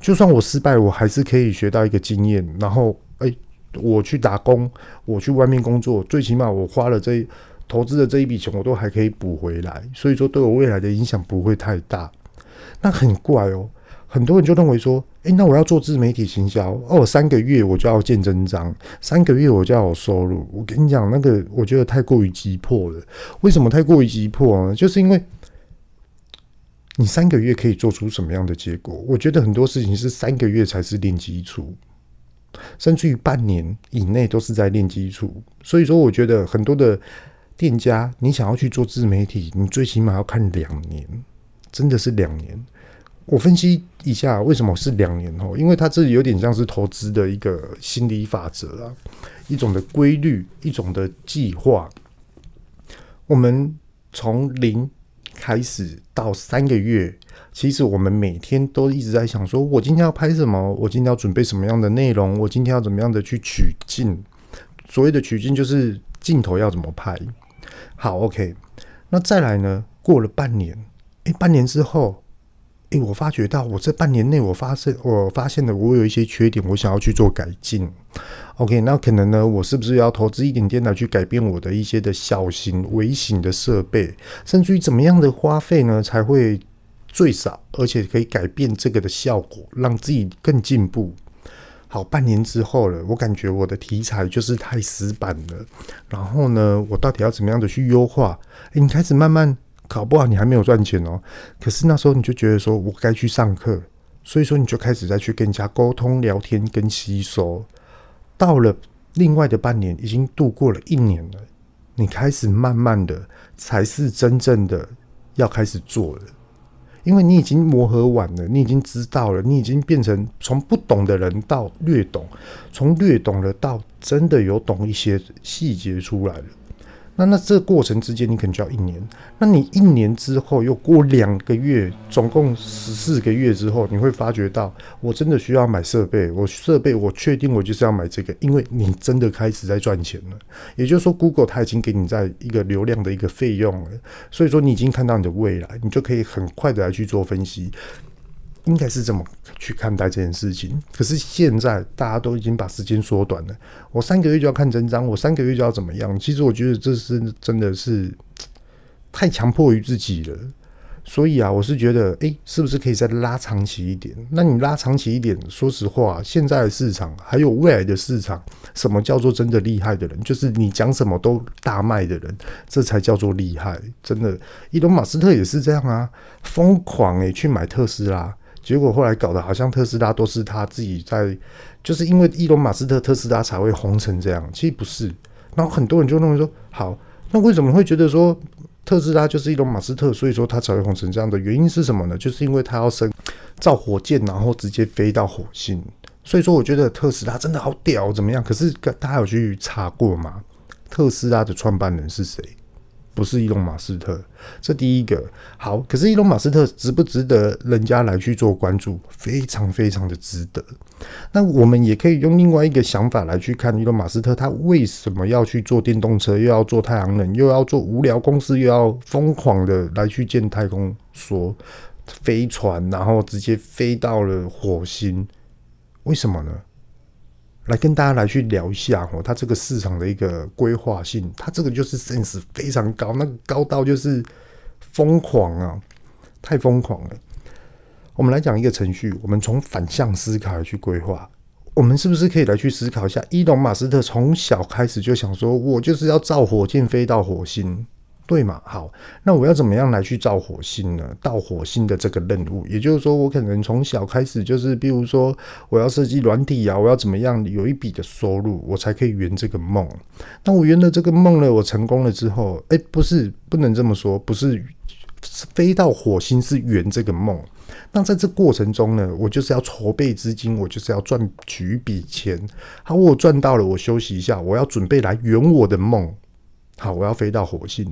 [SPEAKER 1] 就算我失败，我还是可以学到一个经验。然后，哎，我去打工，我去外面工作，最起码我花了这投资的这一笔钱，我都还可以补回来。所以说，对我未来的影响不会太大。那很怪哦。很多人就认为说，诶、那我要做自媒体行销哦，三个月我就要见真章，三个月我就要有收入。我跟你讲，那个我觉得太过于急迫了。为什么太过于急迫呢？就是因为你三个月可以做出什么样的结果？我觉得很多事情是三个月才是练基础，甚至于半年以内都是在练基础。所以说，我觉得很多的店家，你想要去做自媒体，你最起码要看两年，真的是两年。我分析一下为什么是两年哦，因为它这有点像是投资的一个心理法则啊，一种的规律，一种的计划。我们从零。开始到三个月，其实我们每天都一直在想：说我今天要拍什么？我今天要准备什么样的内容？我今天要怎么样的去取镜？所谓的取镜就是镜头要怎么拍。好，OK。那再来呢？过了半年，诶，半年之后，诶，我发觉到我这半年内，我发现我发现了我有一些缺点，我想要去做改进。OK，那可能呢，我是不是要投资一点点来去改变我的一些的小型、微型的设备，甚至于怎么样的花费呢，才会最少，而且可以改变这个的效果，让自己更进步？好，半年之后了，我感觉我的题材就是太死板了。然后呢，我到底要怎么样的去优化？诶，你开始慢慢搞不好你还没有赚钱哦，可是那时候你就觉得说我该去上课，所以说你就开始再去跟人家沟通、聊天跟吸收。到了另外的半年，已经度过了一年了，你开始慢慢的才是真正的要开始做了，因为你已经磨合完了，你已经知道了，你已经变成从不懂的人到略懂，从略懂了到真的有懂一些细节出来了。那那这过程之间，你可能就要一年。那你一年之后又过两个月，总共十四个月之后，你会发觉到，我真的需要买设备。我设备，我确定我就是要买这个，因为你真的开始在赚钱了。也就是说，Google 它已经给你在一个流量的一个费用了，所以说你已经看到你的未来，你就可以很快的来去做分析。应该是这么去看待这件事情。可是现在大家都已经把时间缩短了，我三个月就要看真章，我三个月就要怎么样？其实我觉得这是真的是 太强迫于自己了。所以啊，我是觉得，诶，是不是可以再拉长期一点？那你拉长期一点，说实话，现在的市场还有未来的市场，什么叫做真的厉害的人？就是你讲什么都大卖的人，这才叫做厉害。真的，伊隆马斯特也是这样啊，疯狂诶去买特斯拉。结果后来搞得好像特斯拉都是他自己在，就是因为伊隆马斯特特斯拉才会红成这样，其实不是。然后很多人就认为说，好，那为什么会觉得说特斯拉就是伊隆马斯特，所以说他才会红成这样的原因是什么呢？就是因为他要生造火箭，然后直接飞到火星。所以说，我觉得特斯拉真的好屌，怎么样？可是大家有去查过吗？特斯拉的创办人是谁？不是伊隆马斯特，这第一个好。可是伊隆马斯特值不值得人家来去做关注？非常非常的值得。那我们也可以用另外一个想法来去看伊隆马斯特，他为什么要去做电动车，又要做太阳能，又要做无聊公司，又要疯狂的来去建太空说、飞船，然后直接飞到了火星？为什么呢？来跟大家来去聊一下哦，它这个市场的一个规划性，它这个就是 sense 非常高，那个高到就是疯狂啊，太疯狂了。我们来讲一个程序，我们从反向思考来去规划，我们是不是可以来去思考一下？伊隆马斯特从小开始就想说，我就是要造火箭飞到火星。对嘛？好，那我要怎么样来去造火星呢？到火星的这个任务，也就是说，我可能从小开始就是，比如说，我要设计软体啊，我要怎么样有一笔的收入，我才可以圆这个梦。那我圆了这个梦呢，我成功了之后，哎，不是，不能这么说，不是飞到火星是圆这个梦。那在这过程中呢，我就是要筹备资金，我就是要赚取一笔钱。好，我赚到了，我休息一下，我要准备来圆我的梦。好，我要飞到火星。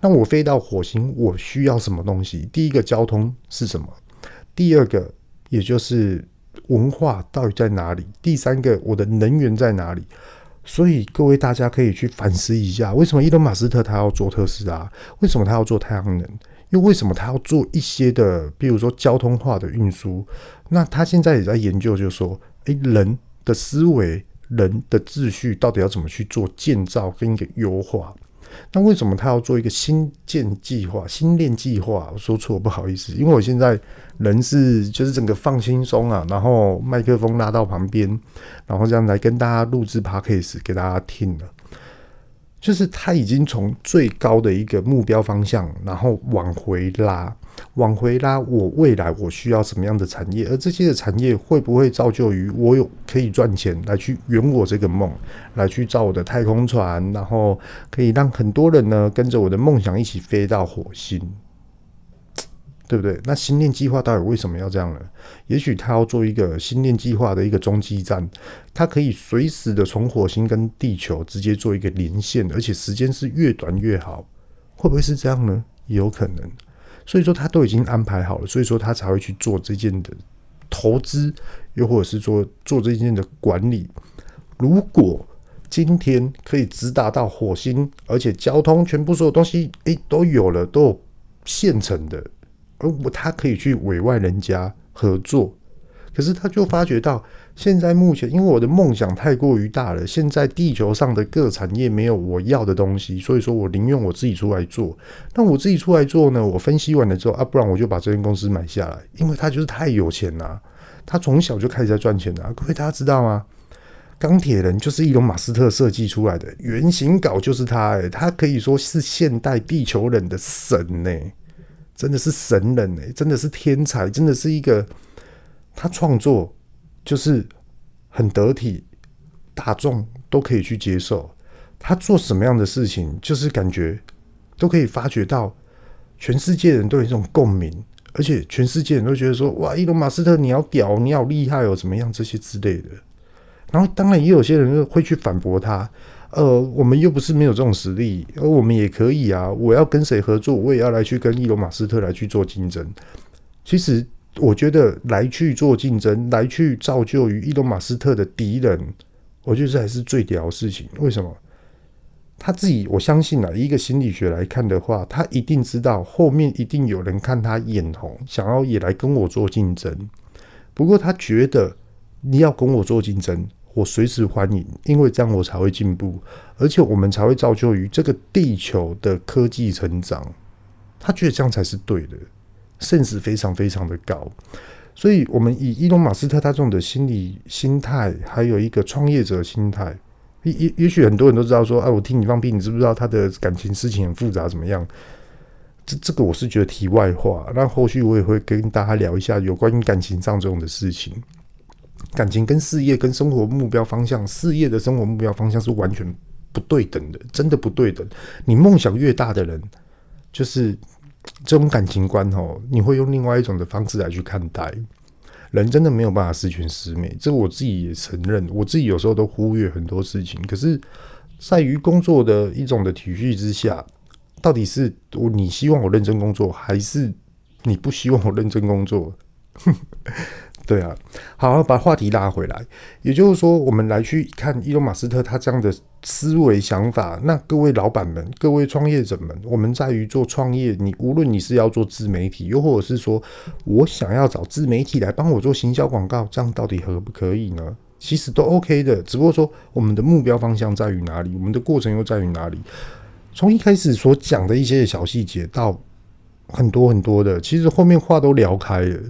[SPEAKER 1] 那我飞到火星，我需要什么东西？第一个交通是什么？第二个，也就是文化到底在哪里？第三个，我的能源在哪里？所以各位大家可以去反思一下，为什么伊隆马斯特他要做特斯拉？为什么他要做太阳能？又为什么他要做一些的，比如说交通化的运输？那他现在也在研究，就是说，诶，人的思维、人的秩序到底要怎么去做建造跟一个优化？那为什么他要做一个新建计划、新练计划？我说错，不好意思，因为我现在人是就是整个放轻松啊，然后麦克风拉到旁边，然后这样来跟大家录制 Podcast 给大家听的。就是他已经从最高的一个目标方向，然后往回拉，往回拉，我未来我需要什么样的产业，而这些的产业会不会造就于我有可以赚钱来去圆我这个梦，来去造我的太空船，然后可以让很多人呢跟着我的梦想一起飞到火星。对不对？那星链计划到底为什么要这样呢？也许他要做一个星链计划的一个中继站，它可以随时的从火星跟地球直接做一个连线，而且时间是越短越好。会不会是这样呢？有可能。所以说他都已经安排好了，所以说他才会去做这件的投资，又或者是做做这件的管理。如果今天可以直达到火星，而且交通全部所有东西诶都有了，都有现成的。而我他可以去委外人家合作，可是他就发觉到，现在目前因为我的梦想太过于大了，现在地球上的各产业没有我要的东西，所以说我宁愿我自己出来做。那我自己出来做呢？我分析完了之后啊，不然我就把这间公司买下来，因为他就是太有钱了，他从小就开始在赚钱了。各位大家知道吗？钢铁人就是伊隆马斯特设计出来的，原型稿就是他，欸，他可以说是现代地球人的神呢，真的是神人哎，真的是天才，真的是一个他创作就是很得体，大众都可以去接受。他做什么样的事情，就是感觉都可以发觉到全世界人都有一种共鸣，而且全世界人都觉得说：“哇，伊隆马斯特你好屌，你好厉害哦，怎么样这些之类的。”然后当然也有些人会去反驳他。呃，我们又不是没有这种实力，而我们也可以啊。我要跟谁合作，我也要来去跟伊隆马斯特来去做竞争。其实，我觉得来去做竞争，来去造就于伊隆马斯特的敌人，我觉得这才是最屌的事情。为什么？他自己，我相信啊，一个心理学来看的话，他一定知道后面一定有人看他眼红，想要也来跟我做竞争。不过，他觉得你要跟我做竞争。我随时欢迎，因为这样我才会进步，而且我们才会造就于这个地球的科技成长。他觉得这样才是对的，sense 非常非常的高。所以，我们以伊隆马斯特他这种的心理心态，还有一个创业者心态，也也也许很多人都知道说，哎，我听你放屁，你知不知道他的感情事情很复杂，怎么样？这这个我是觉得题外话。那后续我也会跟大家聊一下有关于感情上这种的事情。感情跟事业跟生活目标方向，事业的生活目标方向是完全不对等的，真的不对等。你梦想越大的人，就是这种感情观哦，你会用另外一种的方式来去看待。人真的没有办法十全十美，这我自己也承认，我自己有时候都忽略很多事情。可是，在于工作的一种的体恤之下，到底是我你希望我认真工作，还是你不希望我认真工作？对啊，好，把话题拉回来，也就是说，我们来去看伊隆马斯特他这样的思维想法。那各位老板们，各位创业者们，我们在于做创业，你无论你是要做自媒体，又或者是说我想要找自媒体来帮我做行销广告，这样到底可不可以呢？其实都 OK 的，只不过说我们的目标方向在于哪里，我们的过程又在于哪里。从一开始所讲的一些小细节到。很多很多的，其实后面话都聊开了，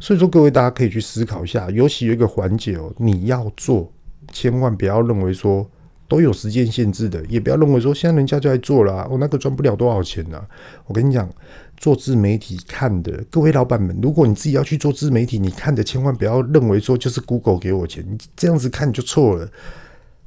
[SPEAKER 1] 所以说各位大家可以去思考一下，尤其有一个环节哦，你要做，千万不要认为说都有时间限制的，也不要认为说现在人家就在做了，我那个赚不了多少钱呢？我跟你讲，做自媒体看的各位老板们，如果你自己要去做自媒体，你看的千万不要认为说就是 Google 给我钱，你这样子看就错了。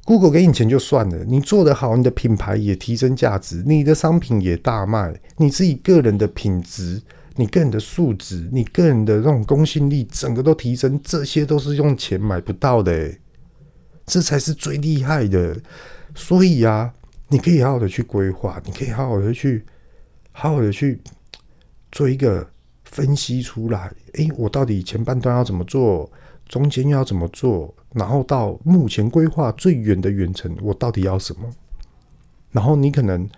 [SPEAKER 1] Google 给你钱就算了，你做得好，你的品牌也提升价值，你的商品也大卖，你自己个人的品质、你个人的素质、你个人的那种公信力，整个都提升，这些都是用钱买不到的，这才是最厉害的。所以啊，你可以好好的去规划，你可以好好的去，好好的去做一个分析出来。诶，我到底前半段要怎么做？中间要怎么做？然后到目前规划最远的远程，我到底要什么？然后你可能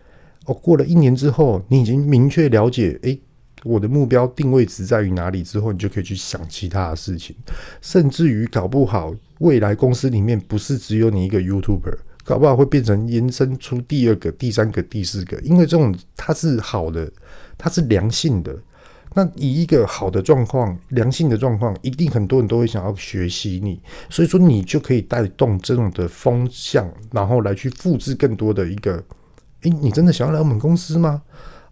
[SPEAKER 1] 哦，过了一年之后，你已经明确了解，诶，我的目标定位值在于哪里之后，你就可以去想其他的事情。甚至于搞不好，未来公司里面不是只有你一个 YouTuber，搞不好会变成延伸出第二个、第三个、第四个，因为这种它是好的，它是良性的。那以一个好的状况、良性的状况，一定很多人都会想要学习你，所以说你就可以带动这种的风向，然后来去复制更多的一个。诶，你真的想要来我们公司吗？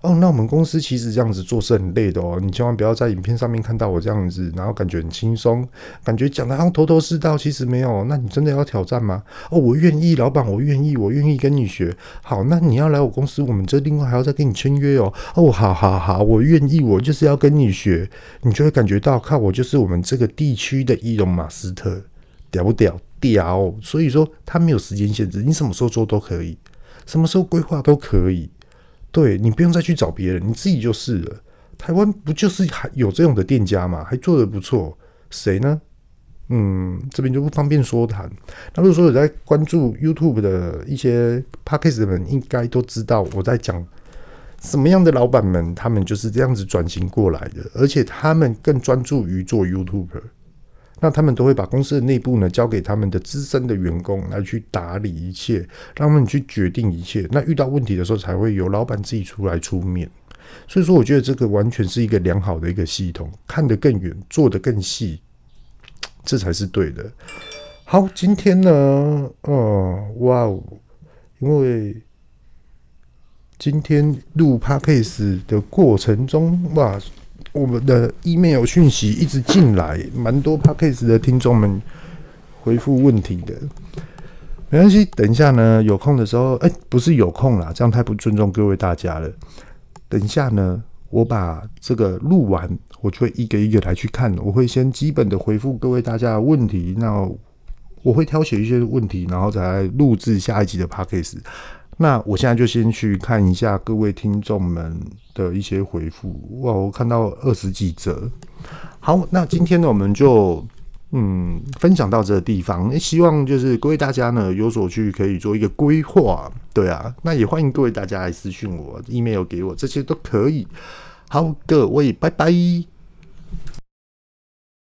[SPEAKER 1] 哦，那我们公司其实这样子做是很累的哦，你千万不要在影片上面看到我这样子，然后感觉很轻松，感觉讲的好像头头是道，其实没有。那你真的要挑战吗？哦，我愿意，老板，我愿意，我愿意跟你学。好，那你要来我公司，我们这另外还要再跟你签约哦。哦，好好好，我愿意，我就是要跟你学，你就会感觉到，看我就是我们这个地区的伊隆马斯特，屌不屌？屌！所以说他没有时间限制，你什么时候做都可以，什么时候规划都可以。对，你不用再去找别人，你自己就是了。台湾不就是还有这种的店家吗？还做得不错，谁呢？嗯，这边就不方便说谈。那如果说有在关注 YouTube 的一些 Podcast 的人，应该都知道我在讲什么样的老板们，他们就是这样子转型过来的，而且他们更专注于做 YouTuber。那他们都会把公司的内部呢交给他们的资深的员工来去打理一切，让他们去决定一切。那遇到问题的时候，才会由老板自己出来出面。所以说，我觉得这个完全是一个良好的一个系统，看得更远，做得更细，这才是对的。好，今天呢，嗯，哇哦，因为今天录 Podcast 的过程中，哇。我们的 email 讯息一直进来，蛮多 Podcast 的听众们回复问题的，没关系。等一下呢，有空的时候，哎、不是有空啦，这样太不尊重各位大家了。等一下呢，我把这个录完，我就会一个一个来去看。我会先基本的回复各位大家的问题，那我会挑选一些问题，然后再来录制下一集的 Podcast。那我现在就先去看一下各位听众们的一些回复哇，我看到二十几则。好，那今天呢，我们就嗯分享到这个地方。希望就是各位大家呢有所去可以做一个规划，对啊。那也欢迎各位大家来私讯我，email 给我，这些都可以。好，各位拜拜。